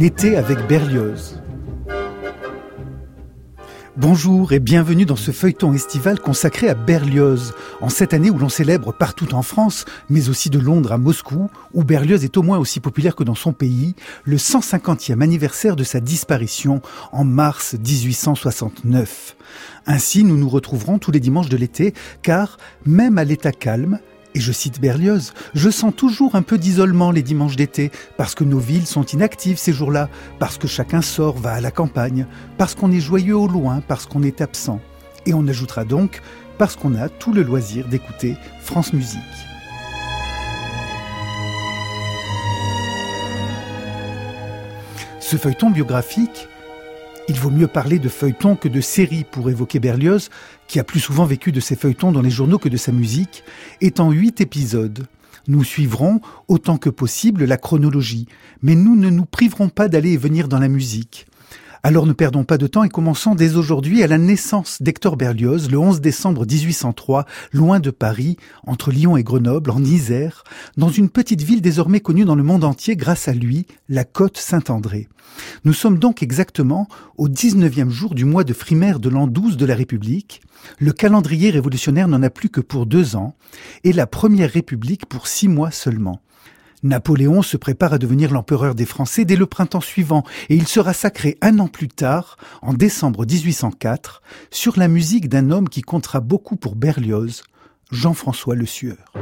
en été avec Berlioz. Bonjour et bienvenue dans ce feuilleton estival consacré à Berlioz, en cette année où l'on célèbre partout en France, mais aussi de Londres à Moscou, où Berlioz est au moins aussi populaire que dans son pays, le 150e anniversaire de sa disparition en mars 1869. Ainsi, nous nous retrouverons tous les dimanches de l'été, car même à l'état calme, et je cite Berlioz, je sens toujours un peu d'isolement les dimanches d'été, parce que nos villes sont inactives ces jours-là, parce que chacun sort, va à la campagne, parce qu'on est joyeux au loin, parce qu'on est absent. Et on ajoutera donc, parce qu'on a tout le loisir d'écouter France Musique. Ce feuilleton biographique, il vaut mieux parler de feuilleton que de série pour évoquer Berlioz, qui a plus souvent vécu de ses feuilletons dans les journaux que de sa musique, est en huit épisodes. Nous suivrons autant que possible la chronologie, mais nous ne nous priverons pas d'aller et venir dans la musique. Alors ne perdons pas de temps et commençons dès aujourd'hui à la naissance d'Hector Berlioz le 11 décembre 1803, loin de Paris, entre Lyon et Grenoble, en Isère, dans une petite ville désormais connue dans le monde entier grâce à lui, la Côte Saint-André. Nous sommes donc exactement au 19e jour du mois de Frimaire de l'an 12 de la République. Le calendrier révolutionnaire n'en a plus que pour deux ans, et la Première République pour six mois seulement. Napoléon se prépare à devenir l'empereur des Français dès le printemps suivant et il sera sacré un an plus tard, en décembre 1804, sur la musique d'un homme qui comptera beaucoup pour Berlioz, Jean-François Le Sueur.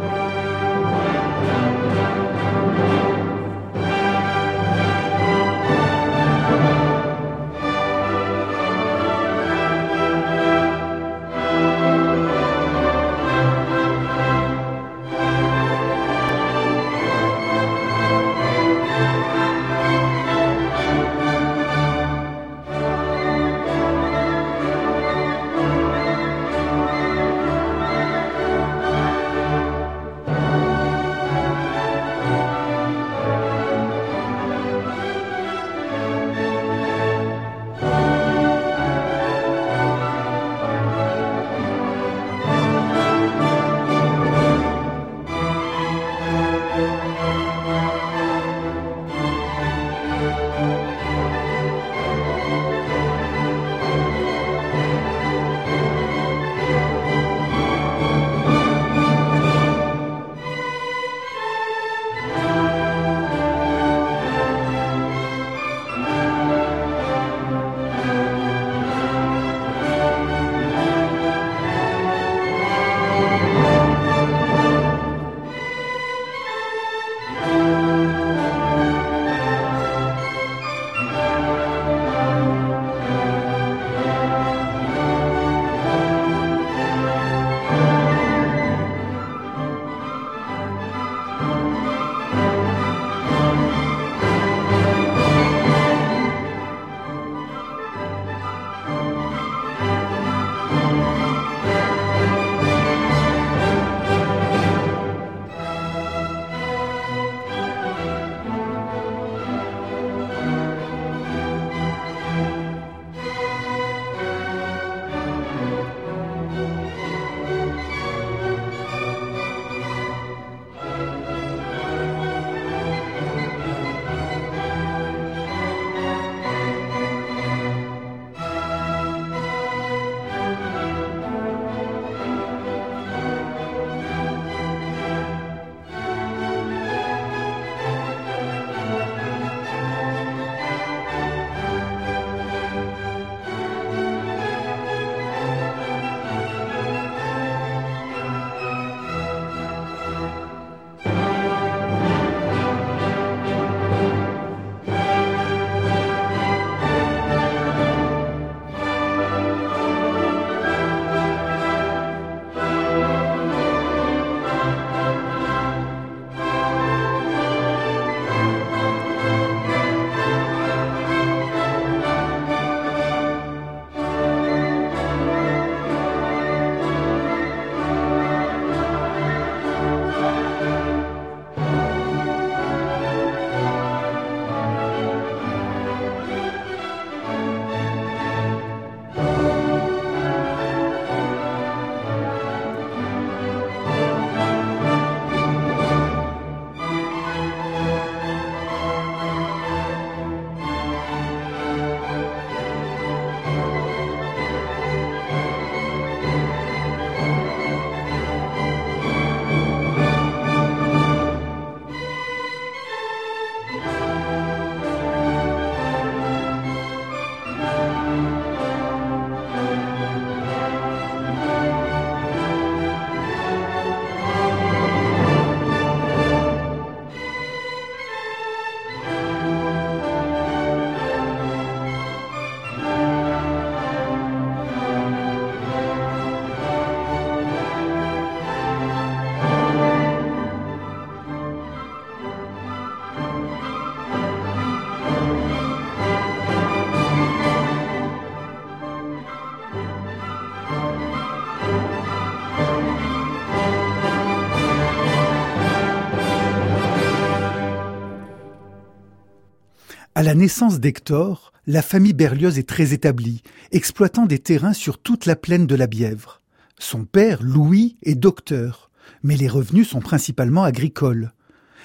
La naissance d'Hector, la famille Berlioz est très établie, exploitant des terrains sur toute la plaine de la Bièvre. Son père, Louis, est docteur, mais les revenus sont principalement agricoles.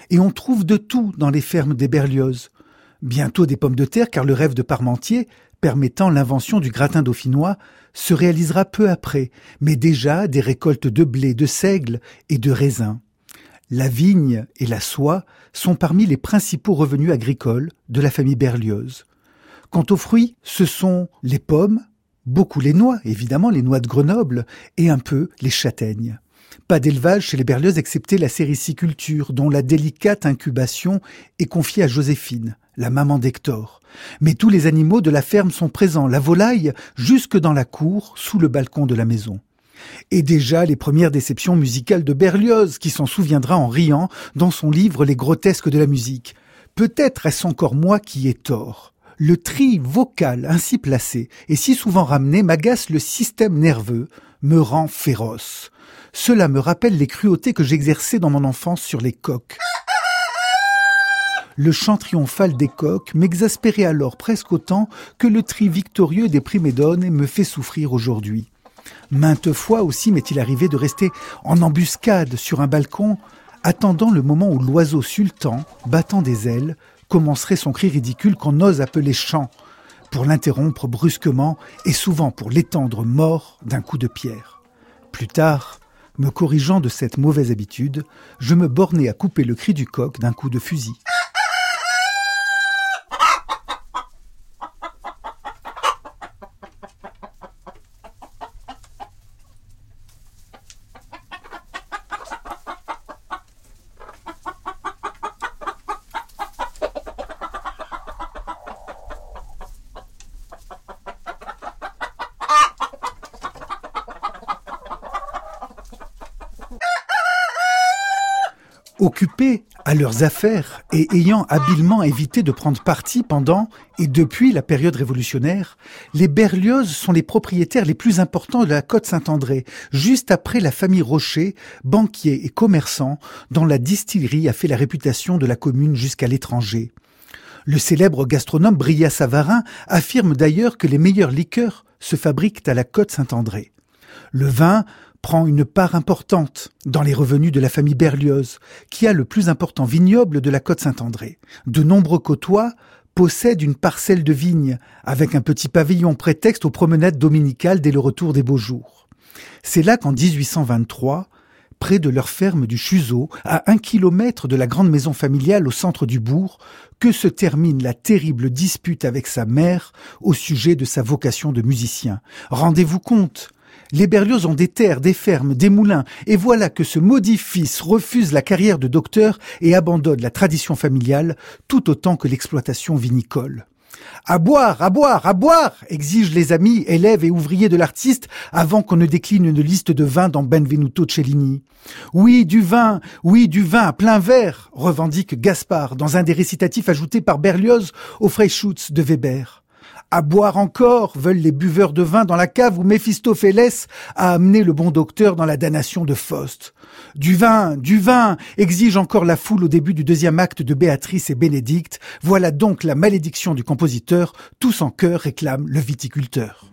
Et on trouve de tout dans les fermes des Berlioz. Bientôt des pommes de terre, car le rêve de Parmentier, permettant l'invention du gratin dauphinois, se réalisera peu après, mais déjà des récoltes de blé, de seigle et de raisins. La vigne et la soie sont parmi les principaux revenus agricoles de la famille Berlioz. Quant aux fruits, ce sont les pommes, beaucoup les noix, évidemment les noix de Grenoble, et un peu les châtaignes. Pas d'élevage chez les Berlioz excepté la sériciculture, dont la délicate incubation est confiée à Joséphine, la maman d'Hector. Mais tous les animaux de la ferme sont présents, la volaille jusque dans la cour, sous le balcon de la maison. Et déjà les premières déceptions musicales de Berlioz, qui s'en souviendra en riant dans son livre Les grotesques de la musique. Peut-être est-ce encore moi qui ai tort. Le tri vocal ainsi placé et si souvent ramené m'agace le système nerveux, me rend féroce. Cela me rappelle les cruautés que j'exerçais dans mon enfance sur les coqs. Le chant triomphal des coqs m'exaspérait alors presque autant que le tri victorieux des primédones me fait souffrir aujourd'hui. Maintes fois aussi m'est-il arrivé de rester en embuscade sur un balcon, attendant le moment où l'oiseau sultan, battant des ailes, commencerait son cri ridicule qu'on ose appeler chant, pour l'interrompre brusquement et souvent pour l'étendre mort d'un coup de pierre. Plus tard, me corrigeant de cette mauvaise habitude, je me bornais à couper le cri du coq d'un coup de fusil. Leurs affaires et ayant habilement évité de prendre parti pendant et depuis la période révolutionnaire, les Berlioz sont les propriétaires les plus importants de la côte Saint-André, juste après la famille Rocher, banquier et commerçant, dont la distillerie a fait la réputation de la commune jusqu'à l'étranger. Le célèbre gastronome Bria Savarin affirme d'ailleurs que les meilleurs liqueurs se fabriquent à la côte Saint-André. Le vin prend une part importante dans les revenus de la famille Berlioz, qui a le plus important vignoble de la côte Saint-André. De nombreux côtois possèdent une parcelle de vigne, avec un petit pavillon prétexte aux promenades dominicales dès le retour des beaux jours. C'est là qu'en 1823, près de leur ferme du Chuseau, à un kilomètre de la grande maison familiale au centre du bourg, que se termine la terrible dispute avec sa mère au sujet de sa vocation de musicien. Rendez-vous compte, les Berlioz ont des terres, des fermes, des moulins, et voilà que ce maudit fils refuse la carrière de docteur et abandonne la tradition familiale tout autant que l'exploitation vinicole. À boire, à boire, à boire exigent les amis, élèves et ouvriers de l'artiste avant qu'on ne décline une liste de vins dans Benvenuto Cellini. Oui, du vin, oui, du vin à plein verre, revendique Gaspard dans un des récitatifs ajoutés par Berlioz au Freischutz de Weber. À boire encore, veulent les buveurs de vin dans la cave où Méphistophélès a amené le bon docteur dans la damnation de Faust. Du vin, du vin, exige encore la foule au début du deuxième acte de Béatrice et Bénédicte. Voilà donc la malédiction du compositeur. Tous en chœur réclament le viticulteur.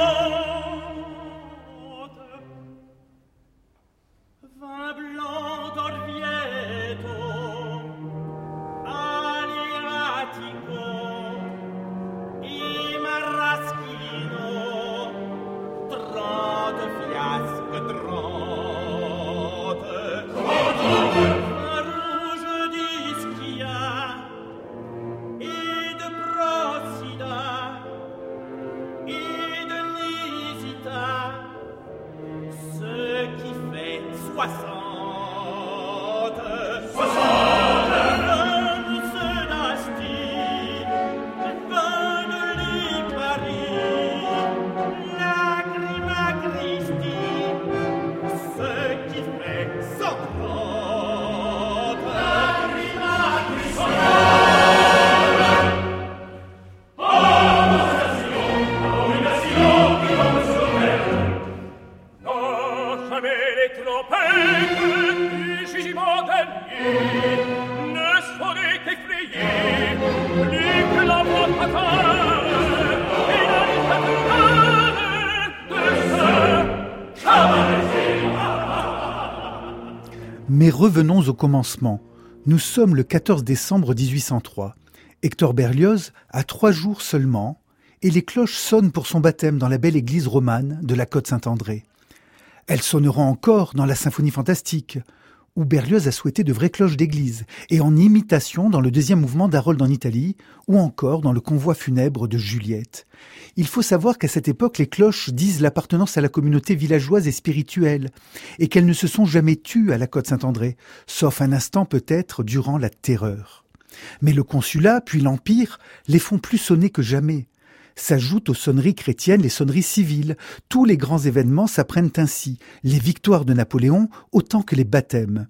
commencement. Nous sommes le 14 décembre 1803. Hector Berlioz a trois jours seulement, et les cloches sonnent pour son baptême dans la belle église romane de la Côte Saint-André. Elles sonneront encore dans la symphonie fantastique, où Berlioz a souhaité de vraies cloches d'église, et en imitation dans le deuxième mouvement d'Harold en Italie, ou encore dans le convoi funèbre de Juliette. Il faut savoir qu'à cette époque, les cloches disent l'appartenance à la communauté villageoise et spirituelle, et qu'elles ne se sont jamais tues à la côte Saint-André, sauf un instant peut-être durant la terreur. Mais le consulat, puis l'Empire, les font plus sonner que jamais. S'ajoutent aux sonneries chrétiennes les sonneries civiles. Tous les grands événements s'apprennent ainsi, les victoires de Napoléon autant que les baptêmes.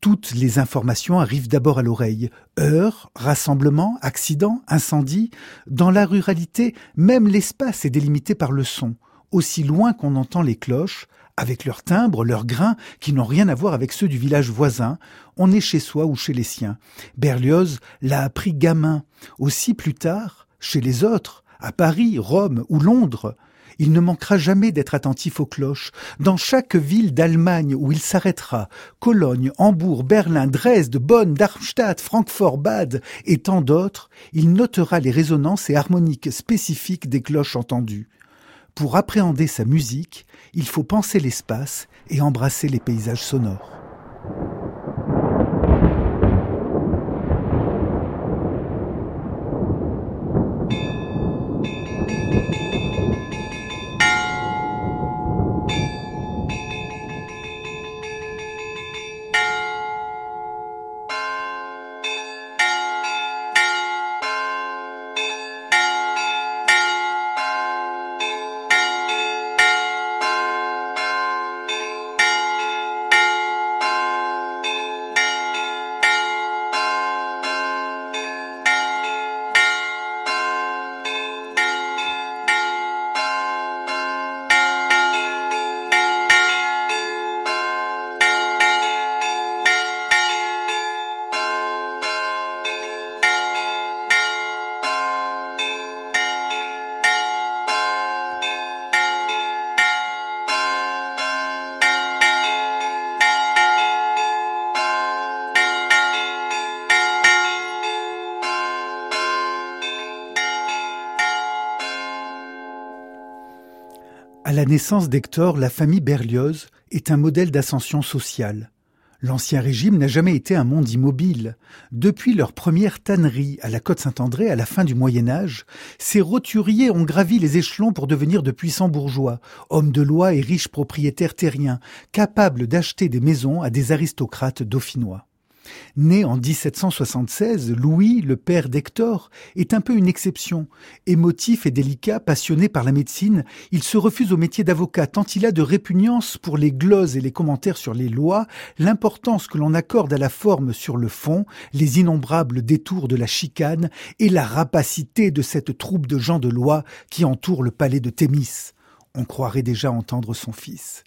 Toutes les informations arrivent d'abord à l'oreille. Heures, rassemblements, accidents, incendies. Dans la ruralité, même l'espace est délimité par le son. Aussi loin qu'on entend les cloches, avec leurs timbres, leurs grains, qui n'ont rien à voir avec ceux du village voisin, on est chez soi ou chez les siens. Berlioz l'a appris gamin. Aussi plus tard, chez les autres, à Paris, Rome ou Londres. Il ne manquera jamais d'être attentif aux cloches. Dans chaque ville d'Allemagne où il s'arrêtera, Cologne, Hambourg, Berlin, Dresde, Bonn, Darmstadt, Francfort, Bade et tant d'autres, il notera les résonances et harmoniques spécifiques des cloches entendues. Pour appréhender sa musique, il faut penser l'espace et embrasser les paysages sonores. Naissance d'Hector, la famille Berlioz est un modèle d'ascension sociale. L'ancien régime n'a jamais été un monde immobile. Depuis leur première tannerie à la côte Saint-André à la fin du Moyen Âge, ces roturiers ont gravi les échelons pour devenir de puissants bourgeois, hommes de loi et riches propriétaires terriens, capables d'acheter des maisons à des aristocrates dauphinois. Né en 1776, Louis, le père d'Hector, est un peu une exception. Émotif et délicat, passionné par la médecine, il se refuse au métier d'avocat tant il a de répugnance pour les gloses et les commentaires sur les lois, l'importance que l'on accorde à la forme sur le fond, les innombrables détours de la chicane et la rapacité de cette troupe de gens de loi qui entoure le palais de Thémis. On croirait déjà entendre son fils.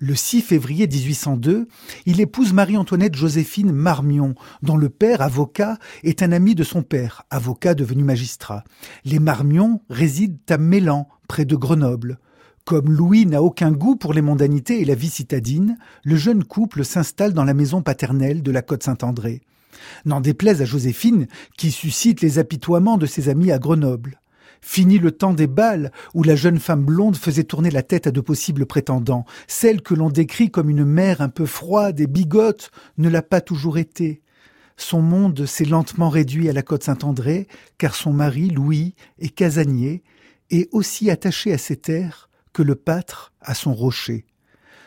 Le 6 février 1802, il épouse Marie-Antoinette Joséphine Marmion, dont le père, avocat, est un ami de son père, avocat devenu magistrat. Les Marmion résident à Mélan, près de Grenoble. Comme Louis n'a aucun goût pour les mondanités et la vie citadine, le jeune couple s'installe dans la maison paternelle de la Côte Saint-André. N'en déplaise à Joséphine, qui suscite les apitoiements de ses amis à Grenoble. Fini le temps des balles où la jeune femme blonde faisait tourner la tête à de possibles prétendants. Celle que l'on décrit comme une mère un peu froide et bigote ne l'a pas toujours été. Son monde s'est lentement réduit à la côte Saint-André, car son mari, Louis, est casanier et aussi attaché à ses terres que le pâtre à son rocher.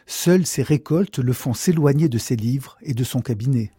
Seules ses récoltes le font s'éloigner de ses livres et de son cabinet.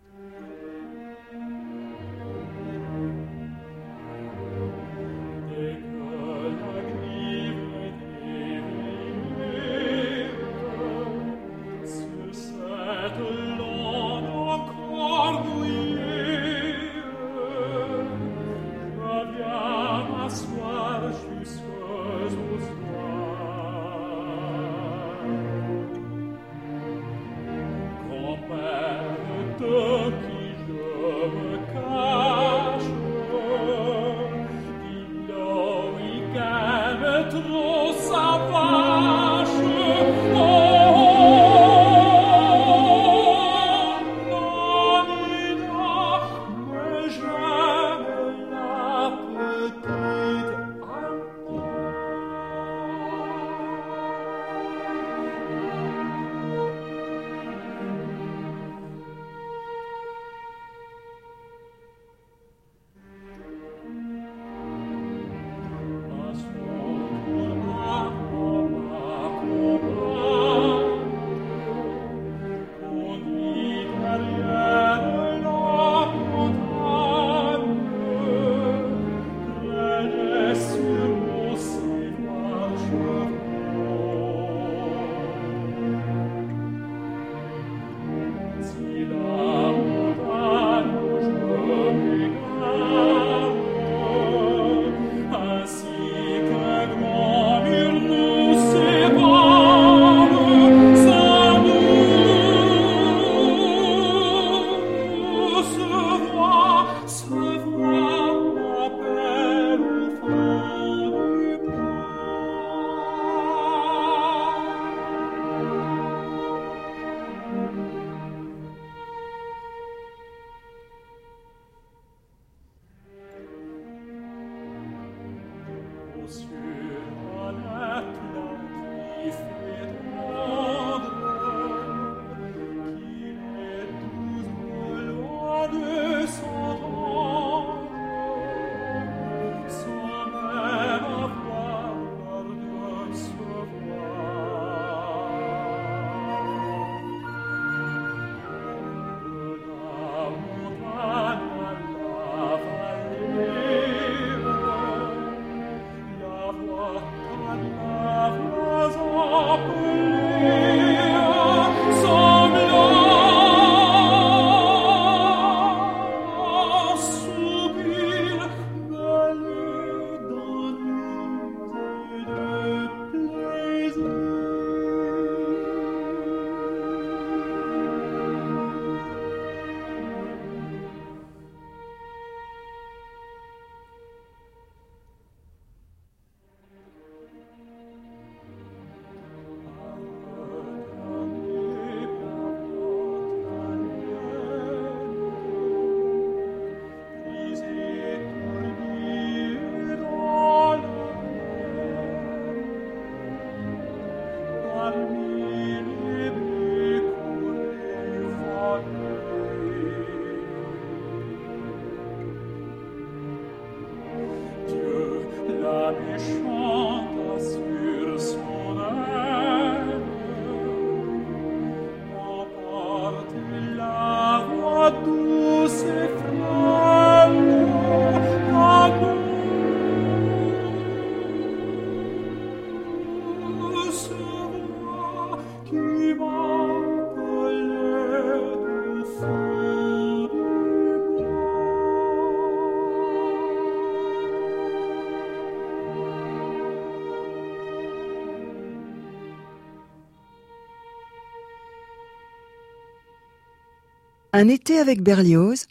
Un été avec Berlioz,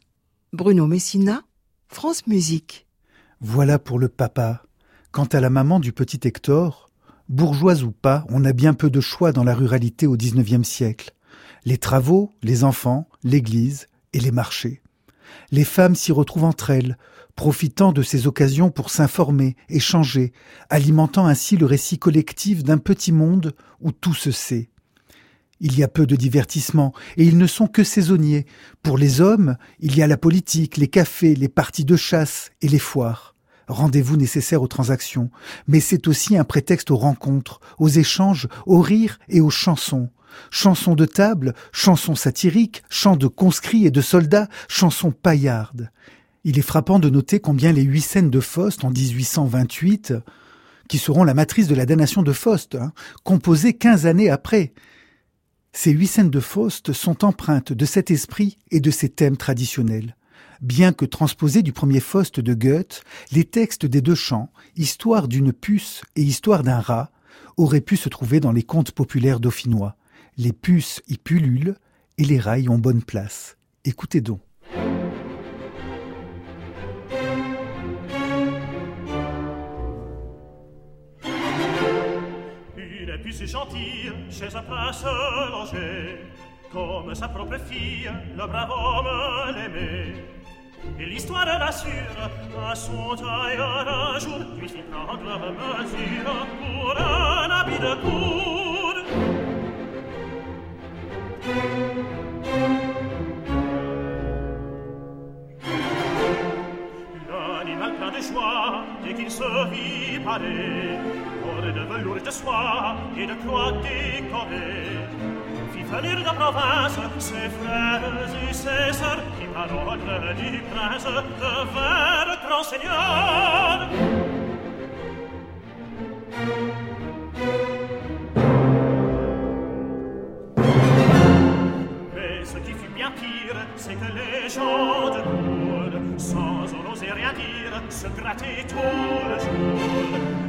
Bruno Messina, France Musique. Voilà pour le papa. Quant à la maman du petit Hector, bourgeoise ou pas, on a bien peu de choix dans la ruralité au XIXe siècle. Les travaux, les enfants, l'église et les marchés. Les femmes s'y retrouvent entre elles, profitant de ces occasions pour s'informer, échanger, alimentant ainsi le récit collectif d'un petit monde où tout se sait. Il y a peu de divertissement, et ils ne sont que saisonniers. Pour les hommes, il y a la politique, les cafés, les parties de chasse et les foires. Rendez-vous nécessaires aux transactions, mais c'est aussi un prétexte aux rencontres, aux échanges, aux rires et aux chansons. Chansons de table, chansons satiriques, chants de conscrits et de soldats, chansons paillardes. Il est frappant de noter combien les huit scènes de Faust en 1828, qui seront la matrice de la damnation de Faust, hein, composées quinze années après, ces huit scènes de Faust sont empreintes de cet esprit et de ces thèmes traditionnels. Bien que transposés du premier Faust de Goethe, les textes des deux chants, Histoire d'une puce et Histoire d'un rat, auraient pu se trouver dans les contes populaires dauphinois. Les puces y pullulent et les rats y ont bonne place. Écoutez donc. ce saprà solo ce comme sa propre fille le brave homme me. Et l'histoire l'assure à son tailleur un jour lui fit prendre la mesure pour un habit de cour L'animal plein de joie dès qu'il se vit parler de velours de soie et de croix décorées fit venir de province ses frères et ses sœurs qui par ordre du prince devinrent grands seigneurs mais ce qui fut bien pire c'est que les gens de cour sans oser rien dire se grattaient tout le jour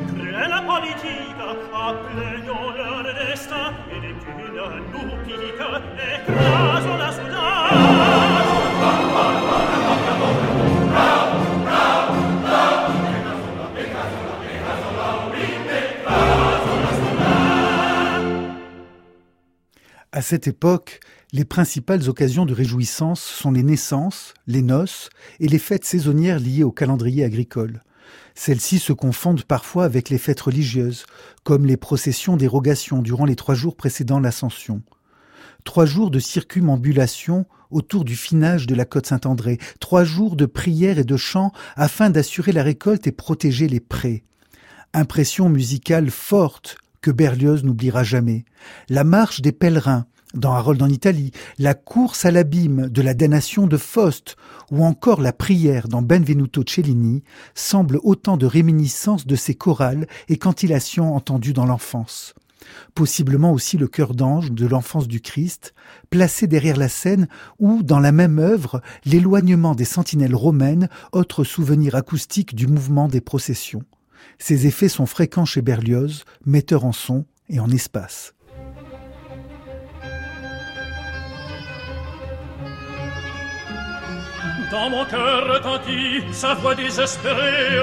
À cette époque, les principales occasions de réjouissance sont les naissances, les noces et les fêtes saisonnières liées au calendrier agricole. Celles-ci se confondent parfois avec les fêtes religieuses, comme les processions d'érogation durant les trois jours précédant l'Ascension. Trois jours de circumambulation autour du finage de la côte Saint-André, trois jours de prières et de chants afin d'assurer la récolte et protéger les prés. Impression musicale forte que Berlioz n'oubliera jamais. La marche des pèlerins, dans Harold en Italie, la course à l'abîme de la damnation de Faust, ou encore la prière dans Benvenuto Cellini, semblent autant de réminiscences de ces chorales et cantilations entendues dans l'enfance. Possiblement aussi le cœur d'ange de l'enfance du Christ, placé derrière la scène, ou, dans la même œuvre, l'éloignement des sentinelles romaines, autre souvenir acoustique du mouvement des processions. Ces effets sont fréquents chez Berlioz, metteur en son et en espace. Dans mon cœur retentit sa voix désespérée.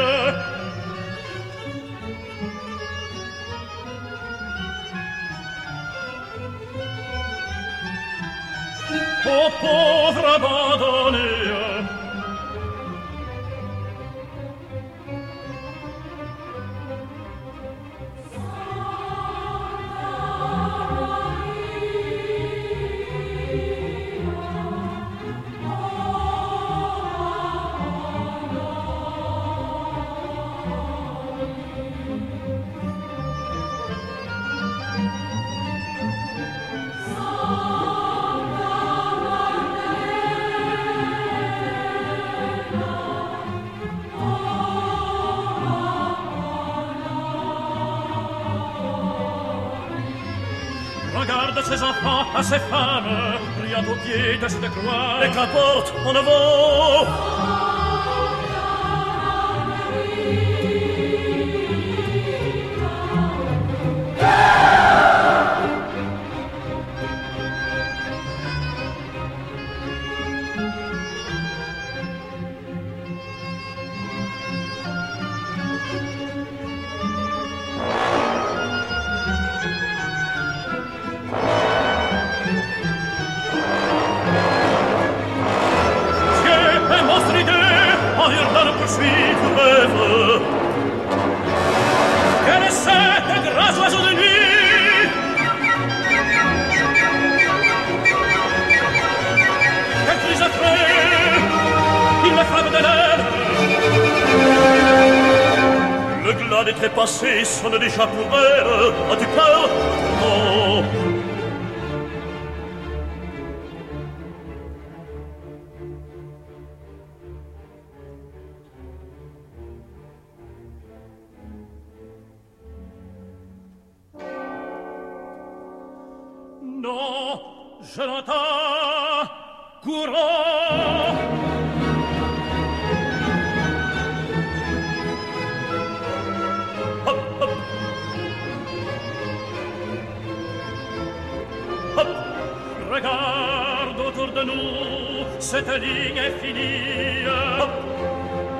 Ô pauvre abandonné, enfants, à ses femmes, priant au pied de cette croix. Et qu'importe, en avant cette ligne infinie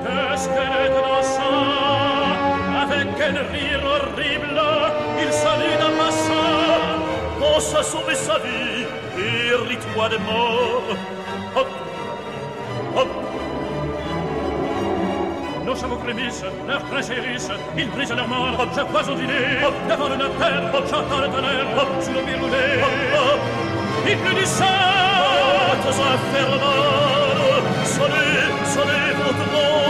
de squelettes dansant avec un rire horrible il salue d'un passant pense à sauver sa vie et ris-toi de mort hop. Hop. Nos chevaux frémissent, leurs trains s'hérissent, ils brisent leurs morts, je crois au dîner, devant le notaire, j'entends le tonnerre, sous le biroulet, et plus du sang, Sauvez, sauvez votre mort.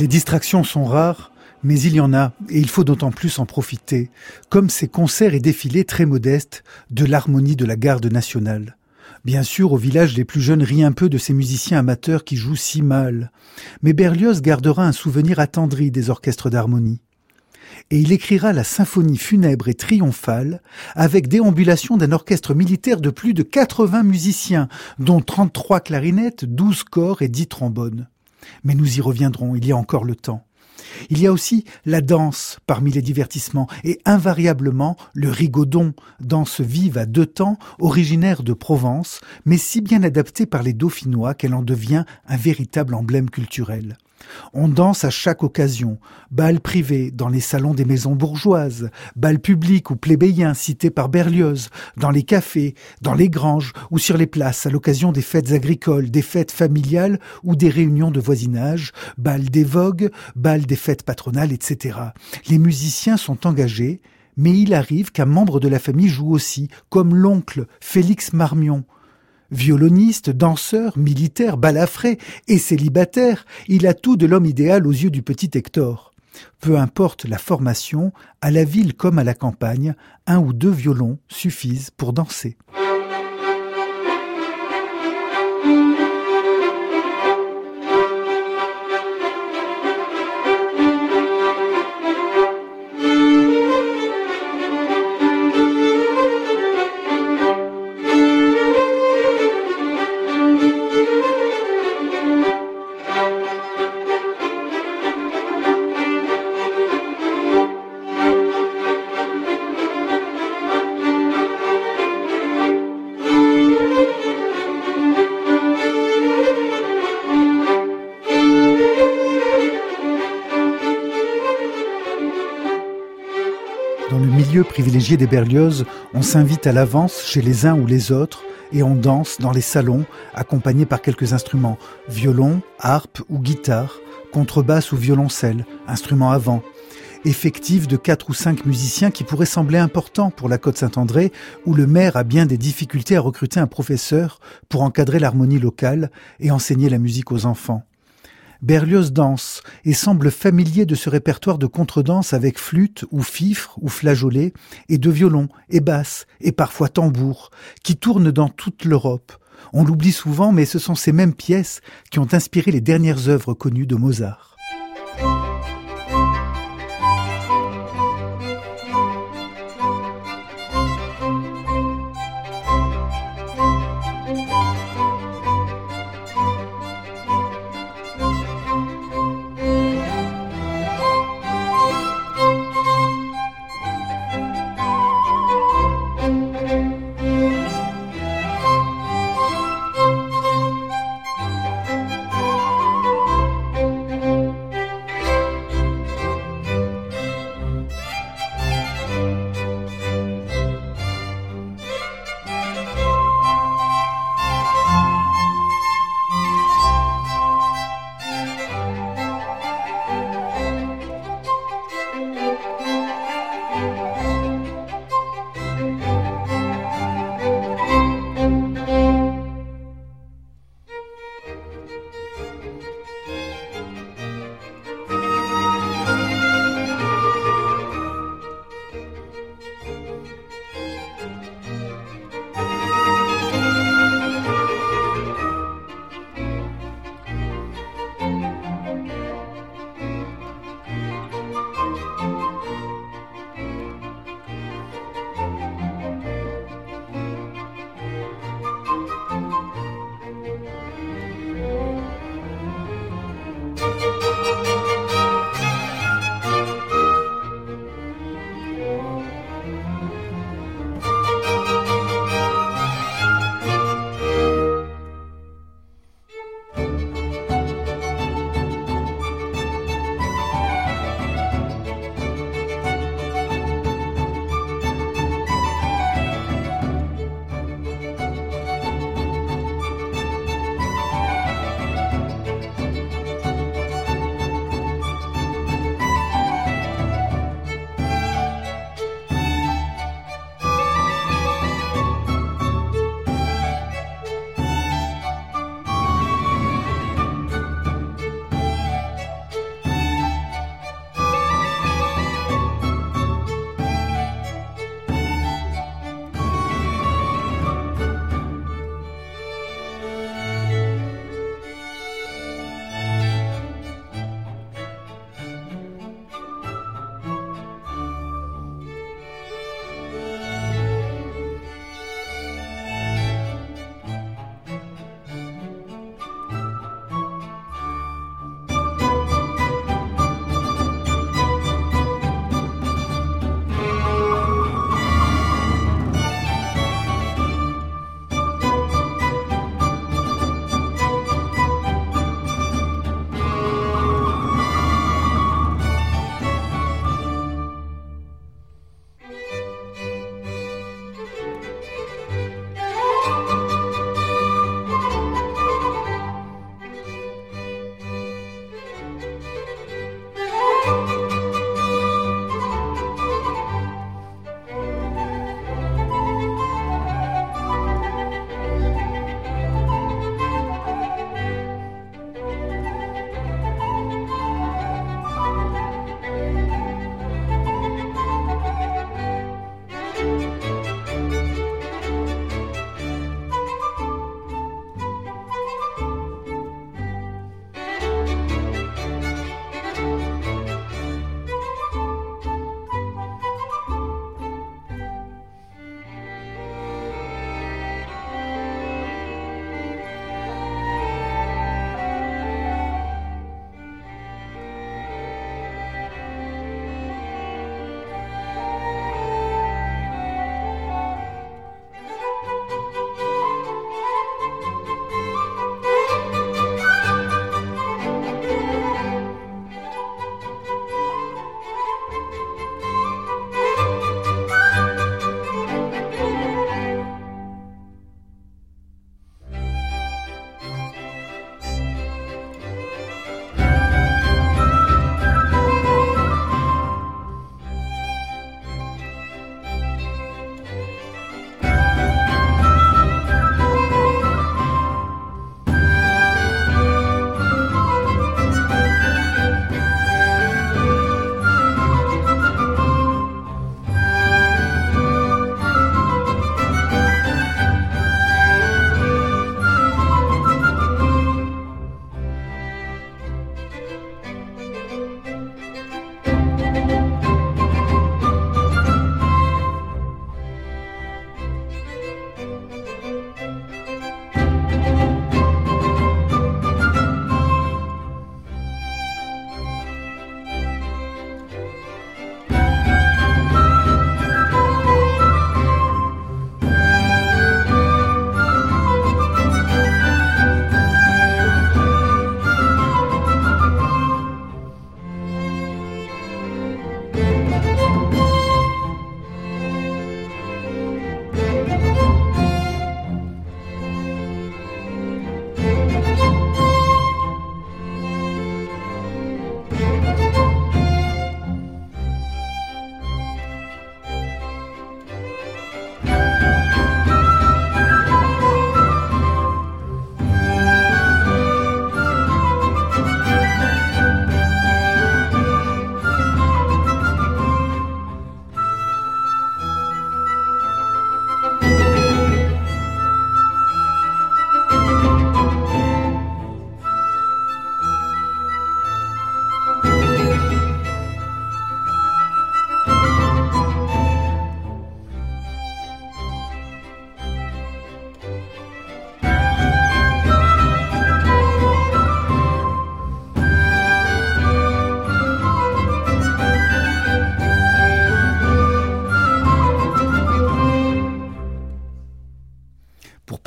Les distractions sont rares, mais il y en a, et il faut d'autant plus en profiter, comme ces concerts et défilés très modestes de l'harmonie de la garde nationale. Bien sûr, au village, les plus jeunes rient un peu de ces musiciens amateurs qui jouent si mal. Mais Berlioz gardera un souvenir attendri des orchestres d'harmonie. Et il écrira la symphonie funèbre et triomphale avec déambulation d'un orchestre militaire de plus de 80 musiciens, dont 33 clarinettes, 12 corps et 10 trombones. Mais nous y reviendrons, il y a encore le temps. Il y a aussi la danse parmi les divertissements et invariablement le rigodon, danse vive à deux temps, originaire de Provence, mais si bien adaptée par les Dauphinois qu'elle en devient un véritable emblème culturel. On danse à chaque occasion, bal privé dans les salons des maisons bourgeoises, bal public ou plébéien cité par Berlioz, dans les cafés, dans les granges ou sur les places à l'occasion des fêtes agricoles, des fêtes familiales ou des réunions de voisinage, bal des vogues, bal des fêtes patronales, etc. Les musiciens sont engagés, mais il arrive qu'un membre de la famille joue aussi, comme l'oncle Félix Marmion, Violoniste, danseur, militaire, balafré et célibataire, il a tout de l'homme idéal aux yeux du petit Hector. Peu importe la formation, à la ville comme à la campagne, un ou deux violons suffisent pour danser. Des Berlioz, on s'invite à l'avance chez les uns ou les autres et on danse dans les salons accompagné par quelques instruments, violon, harpe ou guitare, contrebasse ou violoncelle, instruments avant. Effectif de quatre ou cinq musiciens qui pourraient sembler importants pour la Côte Saint-André, où le maire a bien des difficultés à recruter un professeur pour encadrer l'harmonie locale et enseigner la musique aux enfants. Berlioz danse et semble familier de ce répertoire de contredanse avec flûte ou fifre ou flageolet et de violon et basse et parfois tambour qui tourne dans toute l'Europe. On l'oublie souvent mais ce sont ces mêmes pièces qui ont inspiré les dernières œuvres connues de Mozart.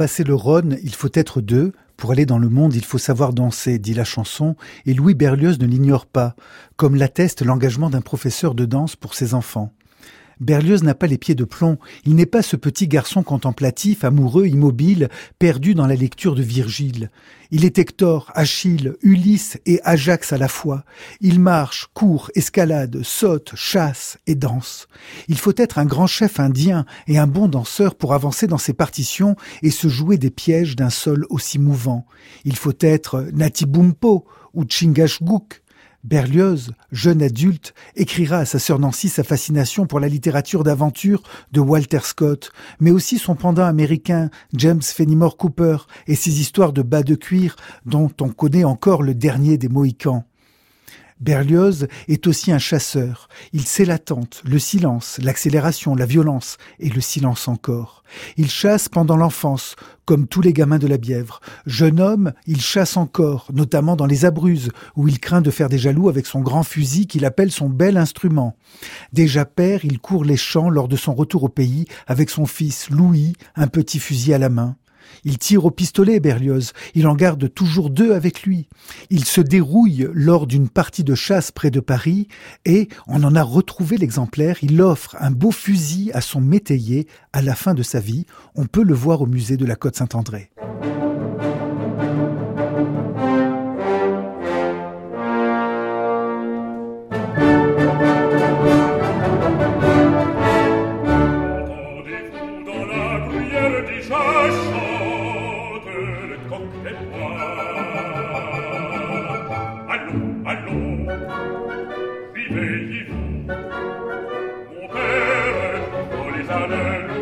Passer le Rhône, il faut être deux. Pour aller dans le monde, il faut savoir danser, dit la chanson, et Louis Berlioz ne l'ignore pas, comme l'atteste l'engagement d'un professeur de danse pour ses enfants. Berlioz n'a pas les pieds de plomb, il n'est pas ce petit garçon contemplatif, amoureux, immobile, perdu dans la lecture de Virgile. Il est Hector, Achille, Ulysse et Ajax à la fois. Il marche, court, escalade, saute, chasse et danse. Il faut être un grand chef indien et un bon danseur pour avancer dans ses partitions et se jouer des pièges d'un sol aussi mouvant. Il faut être Natibumpo ou Chingachgook Berlioz, jeune adulte, écrira à sa sœur Nancy sa fascination pour la littérature d'aventure de Walter Scott, mais aussi son pendant américain James Fenimore Cooper et ses histoires de bas de cuir dont on connaît encore le dernier des Mohicans. Berlioz est aussi un chasseur. Il sait l'attente, le silence, l'accélération, la violence et le silence encore. Il chasse pendant l'enfance, comme tous les gamins de la Bièvre. Jeune homme, il chasse encore, notamment dans les Abruzes, où il craint de faire des jaloux avec son grand fusil qu'il appelle son bel instrument. Déjà père, il court les champs lors de son retour au pays avec son fils Louis, un petit fusil à la main. Il tire au pistolet, Berlioz. Il en garde toujours deux avec lui. Il se dérouille lors d'une partie de chasse près de Paris et, on en a retrouvé l'exemplaire, il offre un beau fusil à son métayer à la fin de sa vie. On peut le voir au musée de la Côte Saint-André. vegli tu opere politane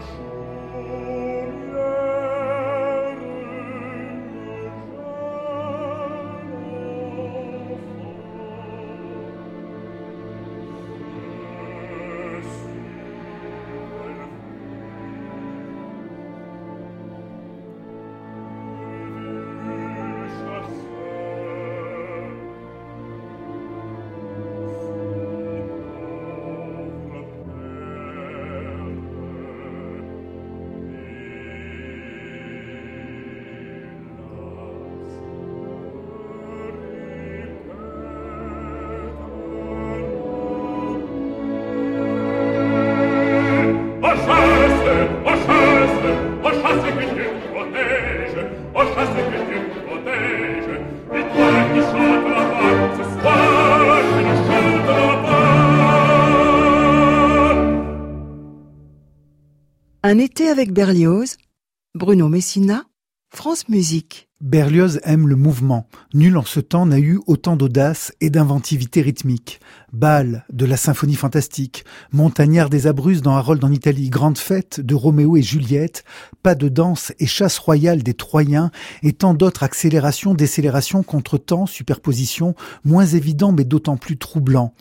Christ. Un été avec Berlioz, Bruno Messina, France Musique. Berlioz aime le mouvement. Nul en ce temps n'a eu autant d'audace et d'inventivité rythmique. Bal de la symphonie fantastique, Montagnard des Abruzes dans Harold en Italie, Grande fête de Roméo et Juliette, Pas de danse et Chasse royale des Troyens et tant d'autres accélérations, décélérations, contretemps, superpositions, moins évidents mais d'autant plus troublants.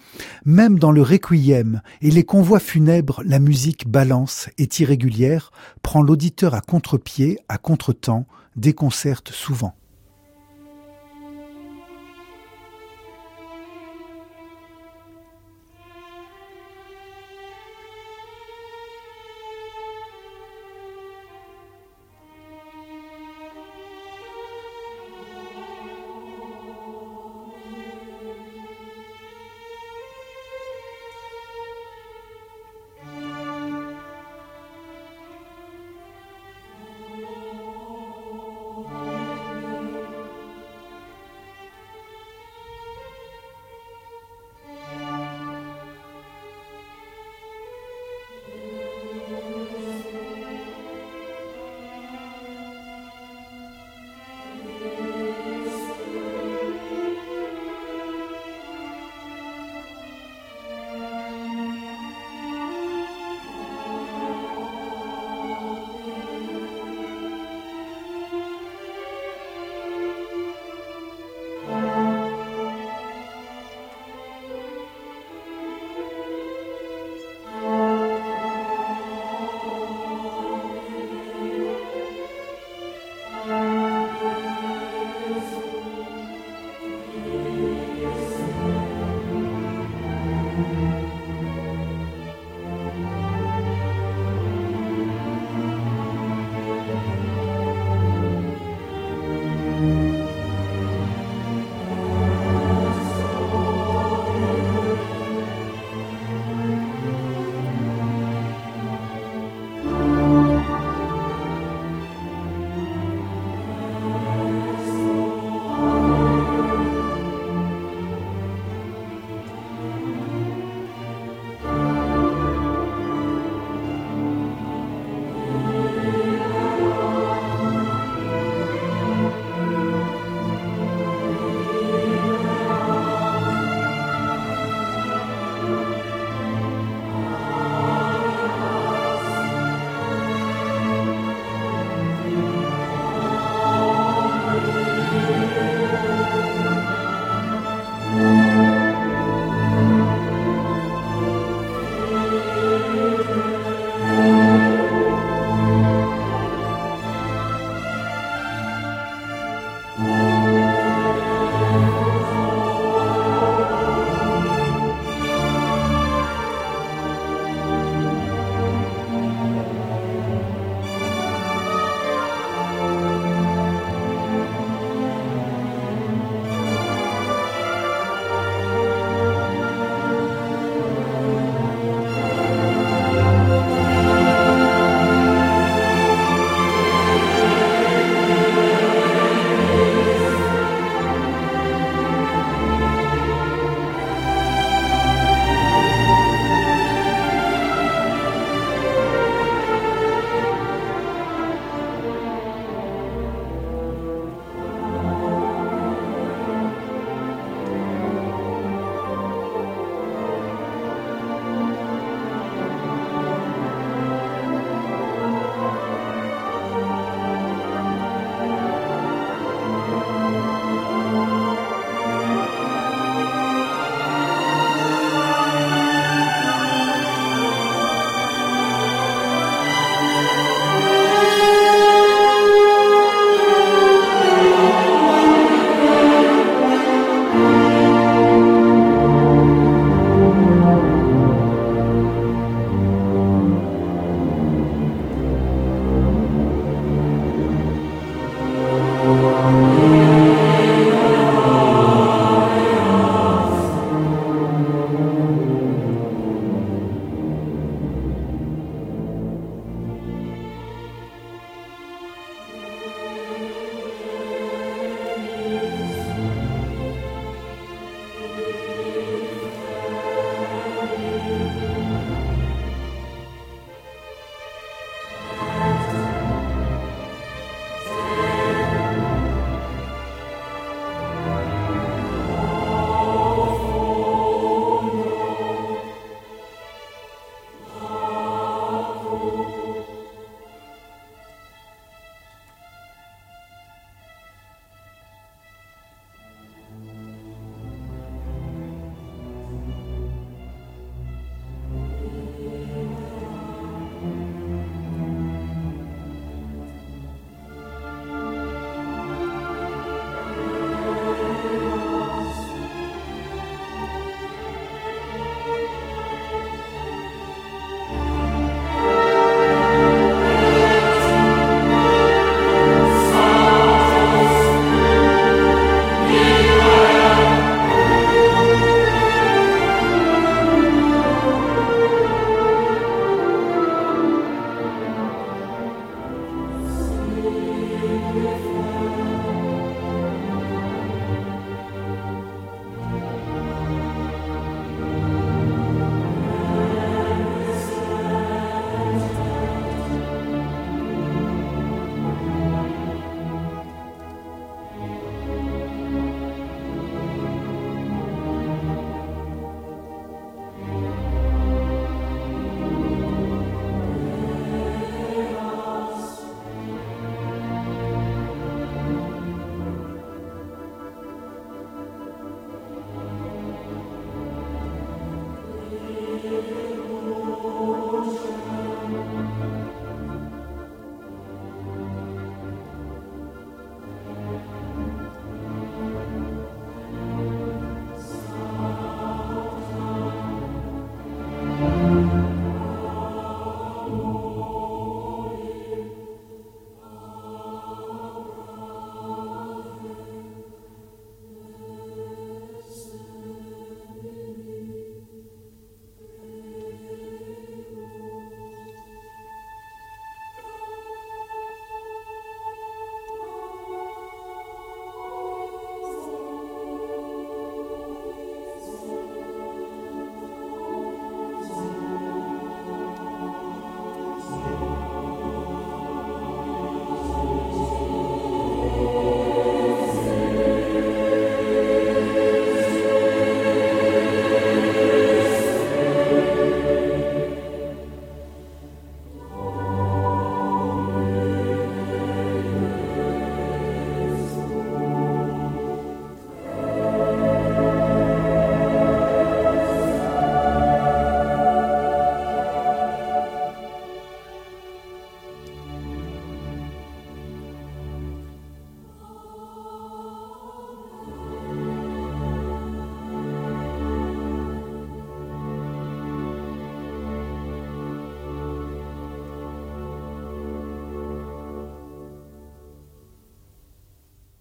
Même dans le requiem et les convois funèbres, la musique balance, est irrégulière, prend l'auditeur à contre-pied, à contre-temps, déconcerte souvent.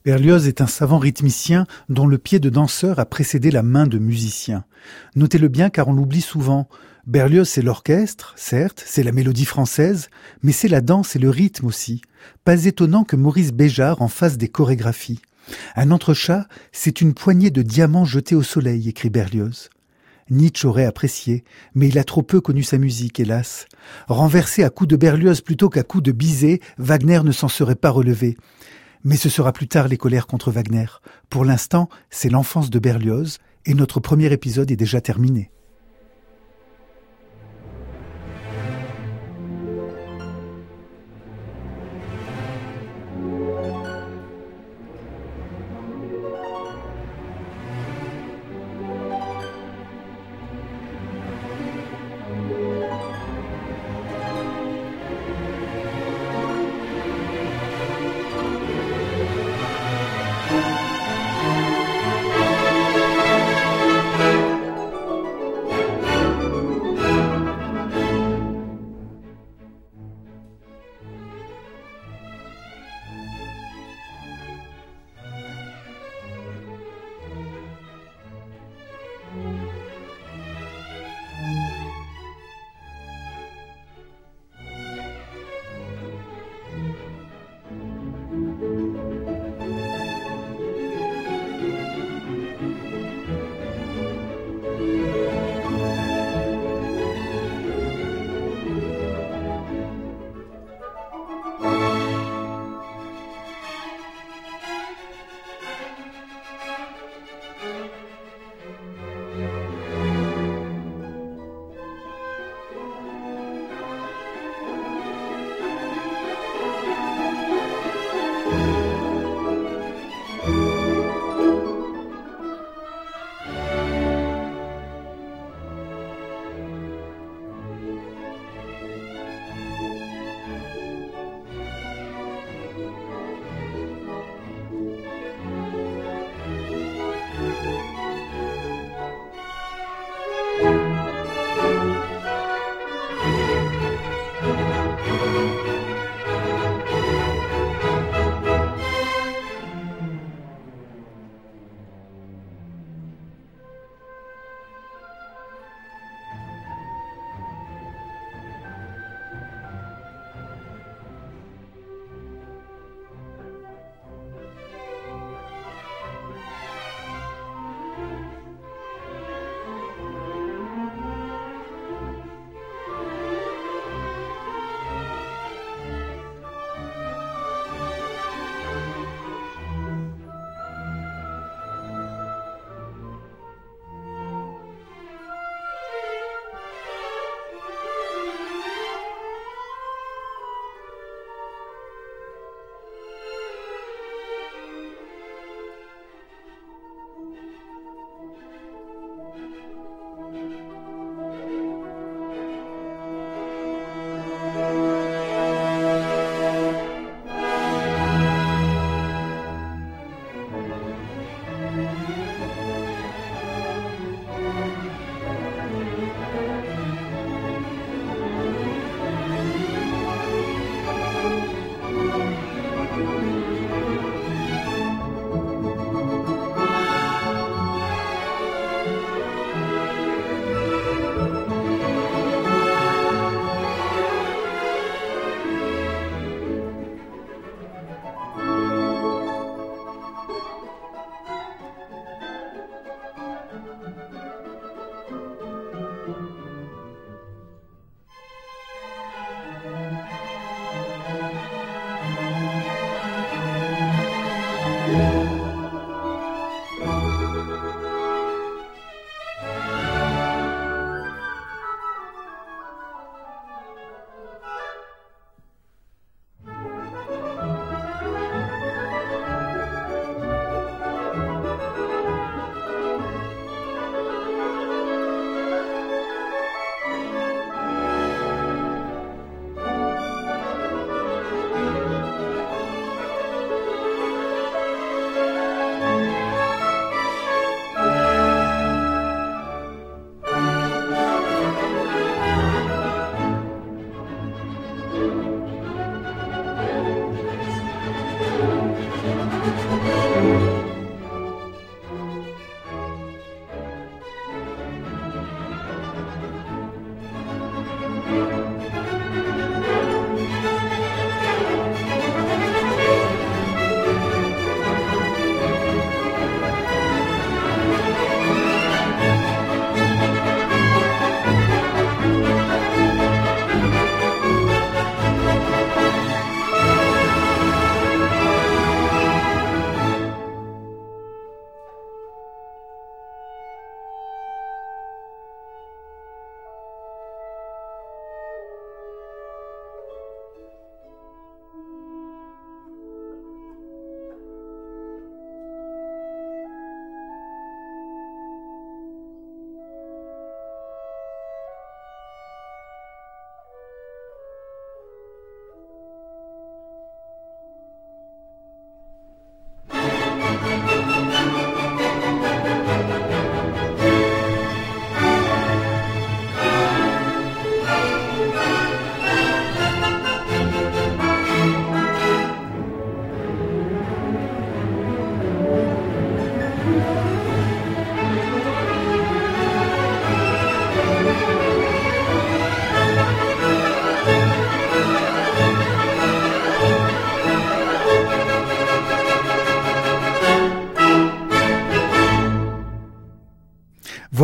Berlioz est un savant rythmicien dont le pied de danseur a précédé la main de musicien. Notez-le bien car on l'oublie souvent. Berlioz, c'est l'orchestre, certes, c'est la mélodie française, mais c'est la danse et le rythme aussi. Pas étonnant que Maurice Béjart en fasse des chorégraphies. Un entrechat, c'est une poignée de diamants jetés au soleil, écrit Berlioz. Nietzsche aurait apprécié, mais il a trop peu connu sa musique, hélas. Renversé à coups de Berlioz plutôt qu'à coups de Bizet, Wagner ne s'en serait pas relevé. Mais ce sera plus tard les colères contre Wagner. Pour l'instant, c'est l'enfance de Berlioz, et notre premier épisode est déjà terminé.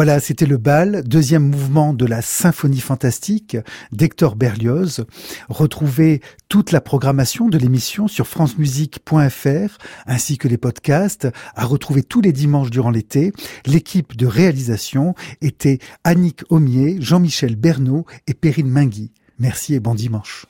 Voilà, c'était le bal, deuxième mouvement de la symphonie fantastique d'Hector Berlioz. Retrouvez toute la programmation de l'émission sur francemusique.fr ainsi que les podcasts à retrouver tous les dimanches durant l'été. L'équipe de réalisation était Annick Aumier, Jean-Michel Bernot et Perrine Mingui. Merci et bon dimanche.